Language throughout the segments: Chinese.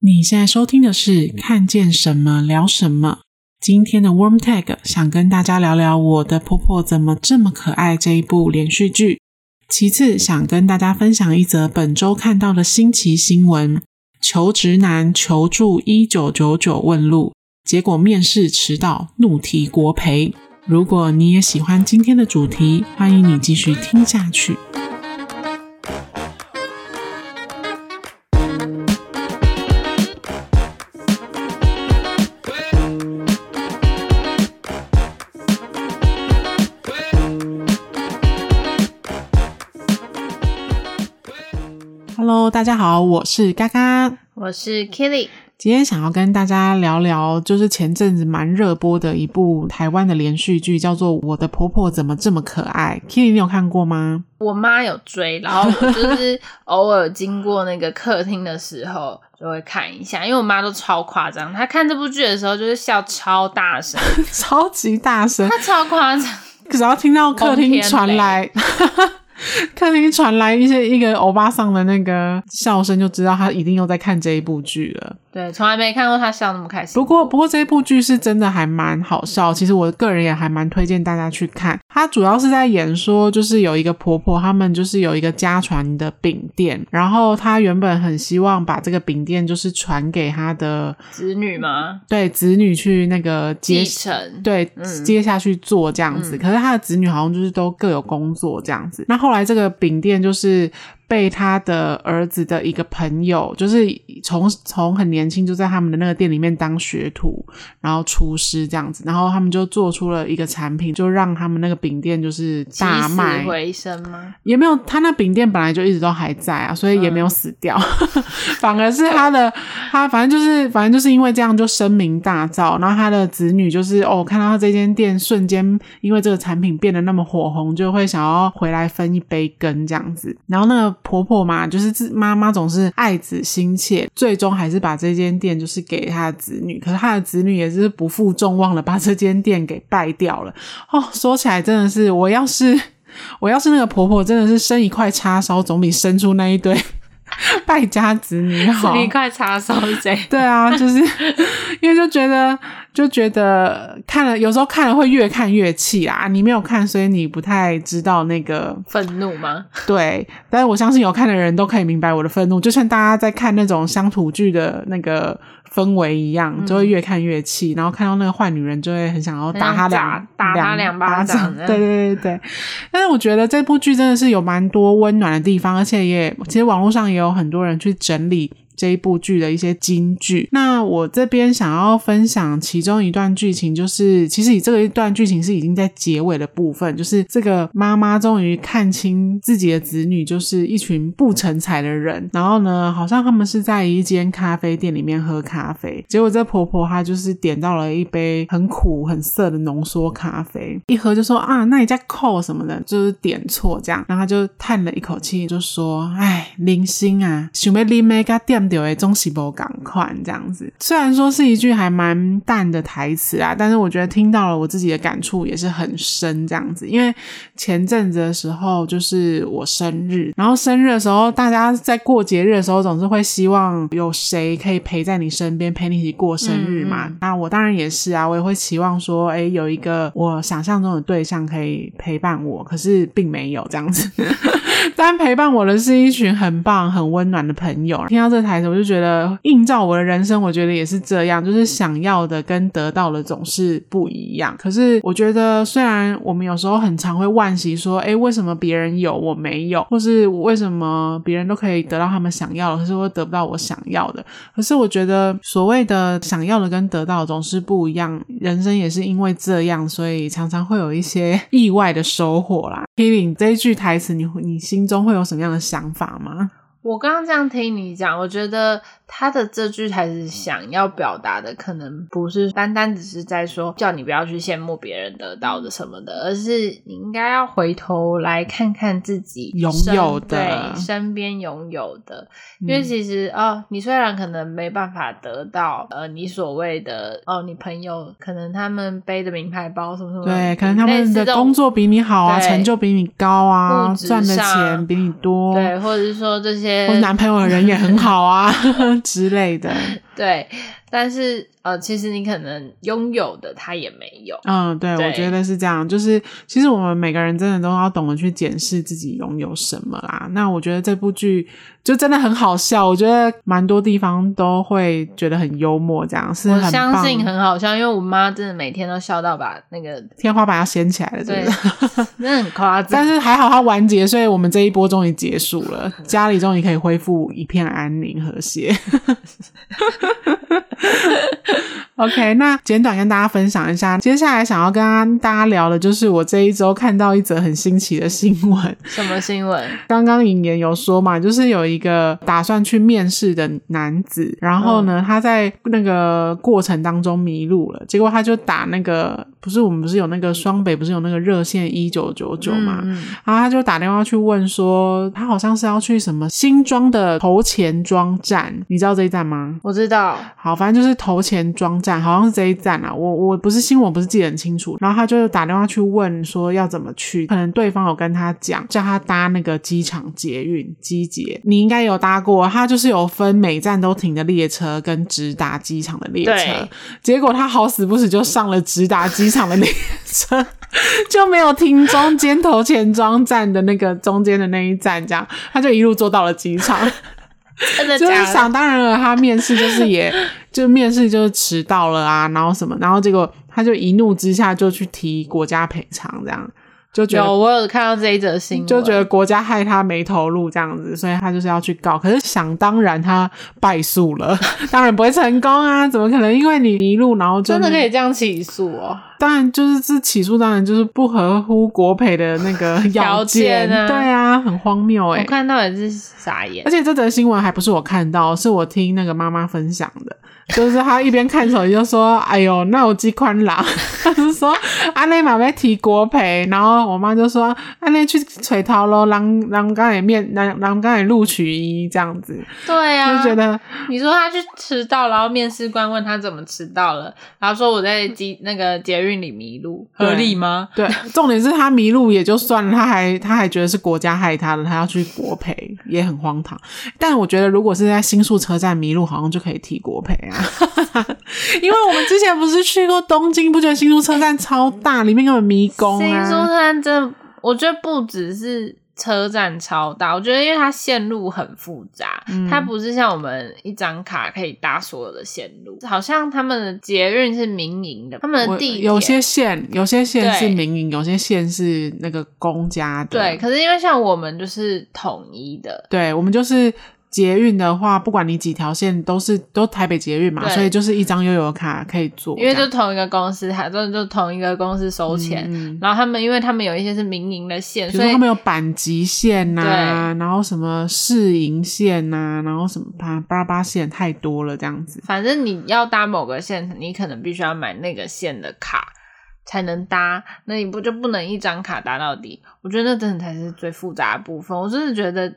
你现在收听的是《看见什么聊什么》。今天的 Warm Tag 想跟大家聊聊《我的婆婆怎么这么可爱》这一部连续剧。其次，想跟大家分享一则本周看到的新奇新闻：求职男求助一九九九问路，结果面试迟到，怒提国赔。如果你也喜欢今天的主题，欢迎你继续听下去。大家好，我是嘎嘎，我是 Killy。今天想要跟大家聊聊，就是前阵子蛮热播的一部台湾的连续剧，叫做《我的婆婆怎么这么可爱》。Killy，你有看过吗？我妈有追，然后我就是 偶尔经过那个客厅的时候就会看一下，因为我妈都超夸张，她看这部剧的时候就是笑超大声，超级大声，她超夸张，只要听到客厅传来。客厅传来一些一个欧巴桑的那个笑声，就知道他一定又在看这一部剧了。对，从来没看过他笑那么开心。不过，不过这部剧是真的还蛮好笑。其实我个人也还蛮推荐大家去看。他主要是在演说，就是有一个婆婆，他们就是有一个家传的饼店，然后她原本很希望把这个饼店就是传给她的子女吗？对，子女去那个接继承，对，嗯、接下去做这样子。可是他的子女好像就是都各有工作这样子。那后来这个饼店就是。被他的儿子的一个朋友，就是从从很年轻就在他们的那个店里面当学徒，然后厨师这样子，然后他们就做出了一个产品，就让他们那个饼店就是大卖。回生吗？也没有，他那饼店本来就一直都还在啊，所以也没有死掉，嗯、反而是他的他反正就是反正就是因为这样就声名大噪，然后他的子女就是哦看到他这间店瞬间因为这个产品变得那么火红，就会想要回来分一杯羹这样子，然后那个。婆婆嘛，就是自妈妈总是爱子心切，最终还是把这间店就是给她的子女。可是她的子女也是不负众望的，把这间店给败掉了。哦，说起来真的是，我要是我要是那个婆婆，真的是生一块叉烧，总比生出那一堆。败家子女好，一块叉烧贼。对啊，就是 因为就觉得就觉得看了，有时候看了会越看越气啊。你没有看，所以你不太知道那个愤怒吗？对，但是我相信有看的人都可以明白我的愤怒。就像大家在看那种乡土剧的那个。氛围一样，就会越看越气，嗯、然后看到那个坏女人，就会很想要打她两打她两巴掌。对对对对，但是我觉得这部剧真的是有蛮多温暖的地方，而且也其实网络上也有很多人去整理。这一部剧的一些金句，那我这边想要分享其中一段剧情，就是其实以这个一段剧情是已经在结尾的部分，就是这个妈妈终于看清自己的子女就是一群不成才的人，然后呢，好像他们是在一间咖啡店里面喝咖啡，结果这婆婆她就是点到了一杯很苦很涩的浓缩咖啡，一喝就说啊，那你在扣什么的，就是点错这样，然后她就叹了一口气，就说，哎，零星啊，想要你每个店。中西部赶快这样子，虽然说是一句还蛮淡的台词啊，但是我觉得听到了我自己的感触也是很深这样子。因为前阵子的时候就是我生日，然后生日的时候，大家在过节日的时候总是会希望有谁可以陪在你身边，陪你一起过生日嘛。嗯、那我当然也是啊，我也会期望说，哎，有一个我想象中的对象可以陪伴我，可是并没有这样子。但陪伴我的是一群很棒、很温暖的朋友。听到这台词，我就觉得映照我的人生，我觉得也是这样，就是想要的跟得到的总是不一样。可是我觉得，虽然我们有时候很常会惋惜说，哎，为什么别人有我没有，或是为什么别人都可以得到他们想要的，可是我得不到我想要的。可是我觉得，所谓的想要的跟得到的总是不一样。人生也是因为这样，所以常常会有一些意外的收获啦。Killing 这一句台词，你你心心中会有什么样的想法吗？我刚刚这样听你讲，我觉得。他的这句台词想要表达的，可能不是单单只是在说叫你不要去羡慕别人得到的什么的，而是你应该要回头来看看自己拥有的，对，身边拥有的。因为其实、嗯、哦，你虽然可能没办法得到呃你所谓的哦，你朋友可能他们背的名牌包什么什么，对，可能他们的工作比你好啊，成就比你高啊，赚的钱比你多，对，或者是说这些些，我男朋友的人也很好啊 之类的。对，但是呃，其实你可能拥有的他也没有。嗯，对，对，我觉得是这样。就是其实我们每个人真的都要懂得去检视自己拥有什么啦。那我觉得这部剧就真的很好笑，我觉得蛮多地方都会觉得很幽默，这样是很。我相信很好笑，因为我妈真的每天都笑到把那个天花板要掀起来了，对，真的很夸张。但是还好它完结，所以我们这一波终于结束了，家里终于可以恢复一片安宁和谐。OK，那简短跟大家分享一下，接下来想要跟大家聊的就是我这一周看到一则很新奇的新闻。什么新闻？刚刚引言有说嘛，就是有一个打算去面试的男子，然后呢，他在那个过程当中迷路了，结果他就打那个，不是我们不是有那个双北不是有那个热线一九九九嘛，嗯嗯，然后他就打电话去问说，他好像是要去什么新庄的头前庄站，你知道这一站吗？我知道。好，反正就是头前庄站，好像是这一站啊。我我不是新闻，不是记得很清楚。然后他就打电话去问说要怎么去，可能对方有跟他讲，叫他搭那个机场捷运机捷，你应该有搭过。他就是有分每站都停的列车跟直达机场的列车。结果他好死不死就上了直达机场的列车，就没有停中间头前庄站的那个中间的那一站，这样他就一路坐到了机场。真的 假的？就是想当然了，他面试就是也就面试就是迟到了啊，然后什么，然后结果他就一怒之下就去提国家赔偿，这样就觉得有我有看到这一则新闻，就觉得国家害他没投入这样子，所以他就是要去告。可是想当然他败诉了，当然不会成功啊，怎么可能？因为你迷路，然后真的可以这样起诉哦。当然，就是这起诉，当然就是不合乎国赔的那个 要件，啊对啊，很荒谬哎、欸！我看到也是傻眼，而且这则新闻还不是我看到，是我听那个妈妈分享的。就是她一边看手机就说：“哎呦，那我记宽啦。” 她是说：“阿内马被提国赔。”然后我妈就说：“阿内去垂桃喽，让让刚才面让让刚才录取一这样子。”对啊，就觉得你说他去迟到，然后面试官问他怎么迟到了，然后说我在机那个捷运里迷路，合理吗？对，重点是他迷路也就算了，他还他还觉得是国家害他的，他要去国赔，也很荒唐。但我觉得如果是在新宿车站迷路，好像就可以提国赔啊。因为我们之前不是去过东京，不觉得新宿车站超大，里面根本迷宫。新宿车站真，我觉得不只是车站超大，我觉得因为它线路很复杂，嗯、它不是像我们一张卡可以搭所有的线路。好像他们的捷运是民营的，他们的地有些线有些线是民营，有些线是那个公家的。对，可是因为像我们就是统一的，对，我们就是。捷运的话，不管你几条线，都是都台北捷运嘛，所以就是一张悠游卡可以做。因为就同一个公司，还就就同一个公司收钱。嗯、然后他们，因为他们有一些是民营的线，所以他们有板急线呐、啊，然后什么市营线呐、啊，然后什么八八八线，太多了这样子。反正你要搭某个线，你可能必须要买那个线的卡才能搭，那你不就不能一张卡搭到底？我觉得那真的才是最复杂的部分。我真的觉得。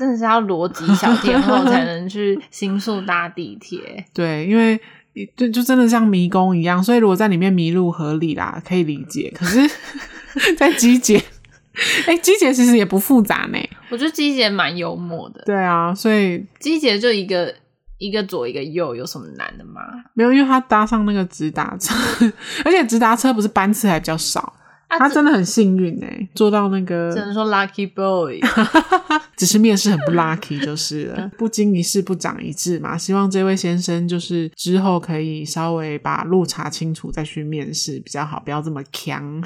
真的是要逻辑小天后才能去新宿搭地铁。对，因为就就真的像迷宫一样，所以如果在里面迷路合理啦，可以理解。可是，在机捷，哎、欸，机捷其实也不复杂呢。我觉得机捷蛮幽默的。对啊，所以机捷就一个一个左一个右，有什么难的吗？没有，因为他搭上那个直达车，而且直达车不是班次还比较少。他真的很幸运哎，做到那个只能说 lucky boy，只是面试很不 lucky 就是了。不经一事不长一智嘛，希望这位先生就是之后可以稍微把路查清楚再去面试比较好，不要这么强。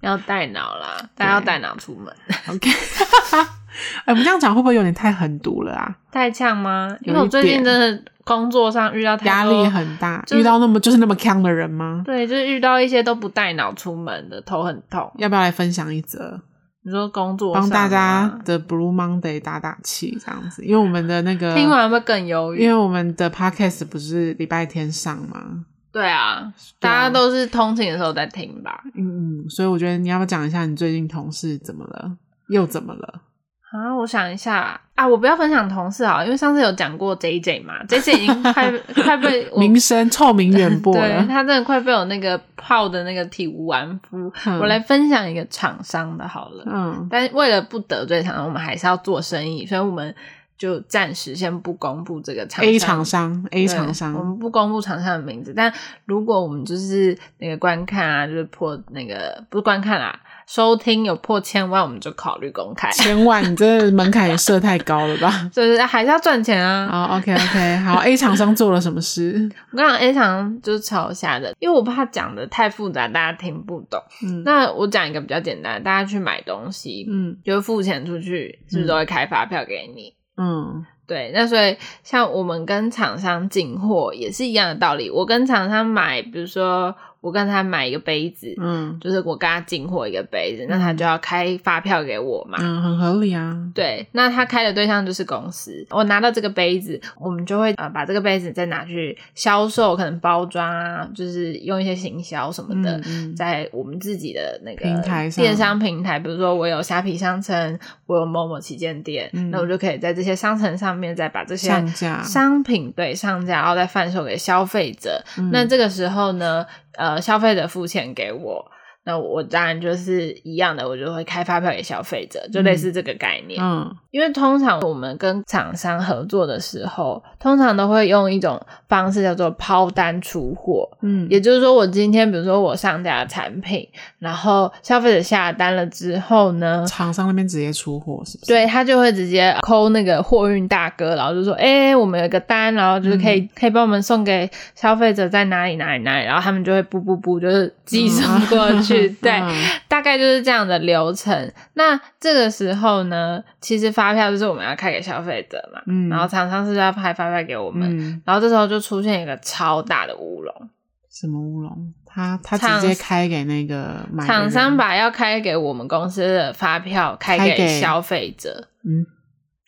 要带脑啦，大家要带脑出门。OK，哎、欸，我们这样讲会不会有点太狠毒了啊？太呛吗？因为我最近真的。工作上遇到压力很大，遇到那么就是那么呛的人吗？对，就是遇到一些都不带脑出门的，头很痛。要不要来分享一则？你说工作上帮大家的 Blue Monday 打打气，这样子，因为我们的那个 听完会更忧郁，因为我们的 Podcast 不是礼拜天上吗？对啊，大家都是通勤的时候在听吧。嗯嗯，所以我觉得你要不要讲一下你最近同事怎么了？又怎么了？啊，我想一下啊，我不要分享同事啊，因为上次有讲过 J J 嘛，J J 已经快 快被名声臭名远播了，对，他真的快被我那个泡的那个体无完肤。嗯、我来分享一个厂商的好了，嗯，但是为了不得罪厂商，我们还是要做生意，所以我们就暂时先不公布这个厂商 A 厂商 A 厂商，我们不公布厂商的名字。但如果我们就是那个观看啊，就是破那个不是观看啦，收听有破千万，我们就考虑公开。千万，你这门槛也设太高了吧？就是还是要赚钱啊。好，OK OK，好，A 厂商做了什么事？我刚刚 A 厂商就是超吓人，因为我怕讲的太复杂，大家听不懂。嗯，那我讲一个比较简单，大家去买东西，嗯，就付钱出去，是不是都会开发票给你？嗯，嗯对，那所以像我们跟厂商进货也是一样的道理。我跟厂商买，比如说。我跟他买一个杯子，嗯，就是我跟他进货一个杯子，嗯，那他就要开发票给我嘛，嗯，很合理啊。对，那他开的对象就是公司，我拿到这个杯子，我们就会呃把这个杯子再拿去销售，可能包装啊，就是用一些行销什么的，嗯嗯，在我们自己的那个平台上，电商平台，比如说我有虾皮商城，我有某某旗舰店，嗯，那我就可以在这些商城上面再把这些商品对上架，然后再贩售给消费者，嗯。那这个时候呢，呃，消费者付钱给我。那我当然就是一样的，我就会开发票给消费者，就类似这个概念。嗯，因为通常我们跟厂商合作的时候，通常都会用一种方式叫做抛单出货。嗯，也就是说，我今天比如说我上架产品，然后消费者下单了之后呢，厂商那边直接出货，是不是？对，他就会直接 call 那个货运大哥，然后就说：“哎、欸，我们有个单，然后就是可以、嗯、可以帮我们送给消费者在哪里哪里哪里。”然后他们就会不不不，就是寄送过去。嗯对、嗯，大概就是这样的流程。那这个时候呢，其实发票就是我们要开给消费者嘛，嗯，然后厂商是要派发票给我们，嗯，然后这时候就出现一个超大的乌龙。什么乌龙？他他直接开给那个厂商，把要开给我们公司的发票开给消费者，嗯。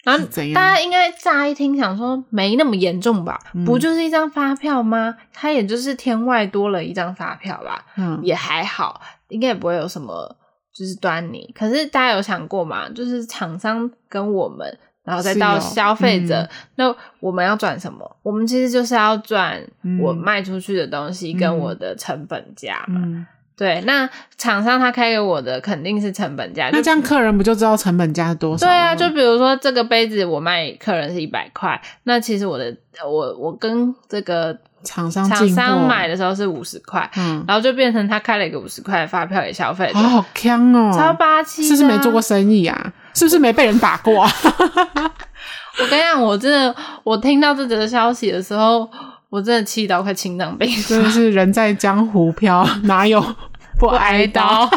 然后大家应该乍一听想说没那么严重吧？嗯、不就是一张发票吗？它也就是天外多了一张发票吧？嗯，也还好，应该也不会有什么就是端倪。可是大家有想过吗？就是厂商跟我们，然后再到消费者，嗯、那我们要赚什么？我们其实就是要赚我卖出去的东西跟我的成本价嘛。对，那厂商他开给我的肯定是成本价，那这样客人不就知道成本价是多少？对啊，就比如说这个杯子我卖客人是一百块，那其实我的我我跟这个厂商厂商买的时候是五十块，嗯，然后就变成他开了一个五十块的发票给消费者，好好坑哦，超霸气，是不是没做过生意啊？是不是没被人打过啊？我跟你讲，我真的我听到这则消息的时候，我真的气到快心脏病，真的是人在江湖飘，哪有？不挨刀，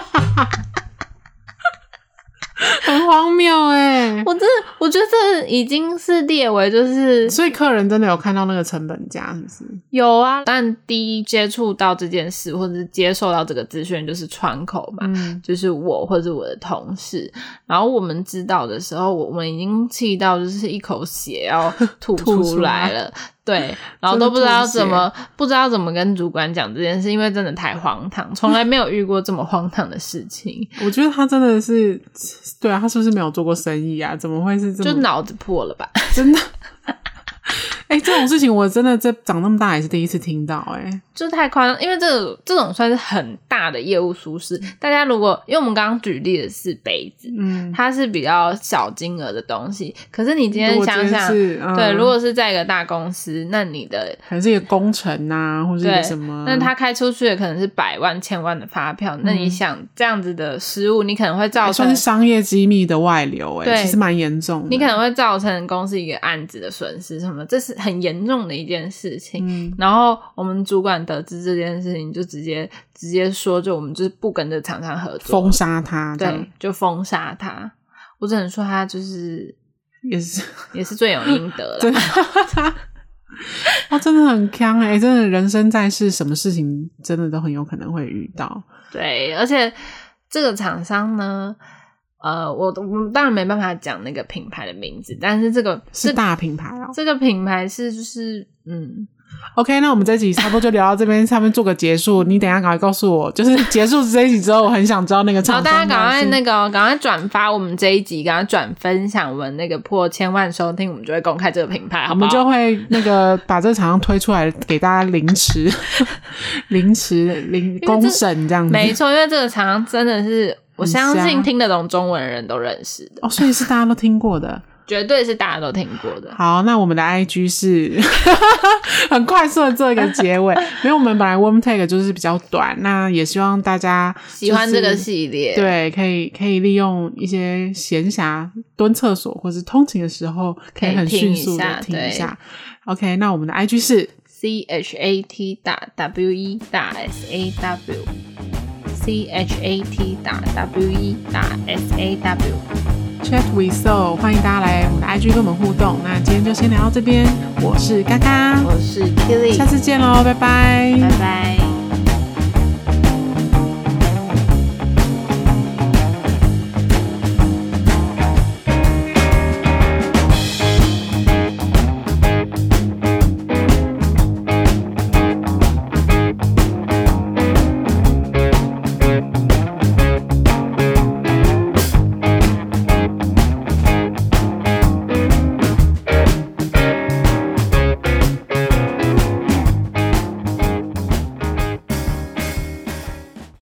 很荒谬哎、欸！我真的，我觉得这已经是列为就是，所以客人真的有看到那个成本价，是不是？有啊，但第一接触到这件事或者是接受到这个资讯就是窗口嘛、嗯，就是我或者我的同事。然后我们知道的时候，我们已经气到就是一口血要吐出来了。对，然后都不知道怎么不知道怎么跟主管讲这件事，因为真的太荒唐，从来没有遇过这么荒唐的事情。我觉得他真的是，对啊，他是不是没有做过生意啊？怎么会是这么？就脑子破了吧？真的。哎、欸，这种事情我真的在长那么大也是第一次听到、欸，哎，就太夸张，因为这这种算是很大的业务疏失。大家如果因为我们刚刚举例的是杯子，嗯，它是比较小金额的东西，可是你今天想想，嗯、对，如果是在一个大公司，那你的可能是一个工程啊，或者是什么，那他开出去的可能是百万、千万的发票，嗯、那你想这样子的失误，你可能会造成算是商业机密的外流、欸，哎，其实蛮严重的，你可能会造成公司一个案子的损失什么，这是。很严重的一件事情，嗯，然后我们主管得知这件事情，就直接直接说，就我们就是不跟这厂商合作，封杀他，对，就封杀他。我只能说他就是也是也是罪有应得了，他真的很坑哎，真的人生在世，什么事情真的都很有可能会遇到。对，而且这个厂商呢。呃，我我当然没办法讲那个品牌的名字，但是这个是，大品牌哦。这个品牌是就是嗯，OK，那我们这集差不多就聊到这边，上面做个结束。你等一下赶快告诉我，就是结束这一集之后，我很想知道那个厂商。好，大家赶快那个赶快转发我们这一集，赶快转分享我们那个破千万收听，我们就会公开这个品牌，好不好？我们就会那个把这个厂商推出来给大家凌迟、凌迟、凌公审这样子。没错，因为这个厂商真的是。我相信听得懂中文的人都认识的哦，所以是大家都听过的。绝对是大家都听过的。好，那我们的 IG 是 很快速的做一个结尾，因为我们本来 Warm Take 就是比较短，那也希望大家、就是、喜欢这个系列，对，可以可以利用一些闲暇蹲厕所或是通勤的时候，可以很迅速的听一下。OK，那我们的 IG 是 C H A T 打 W E 打 S A W，C H A T 打 W E 打 S A W。Chat with Soul，欢迎大家来我们的 IG 跟我们互动。那今天就先聊到这边，我是嘎嘎，我是 Keely，下次见喽，拜拜，拜拜。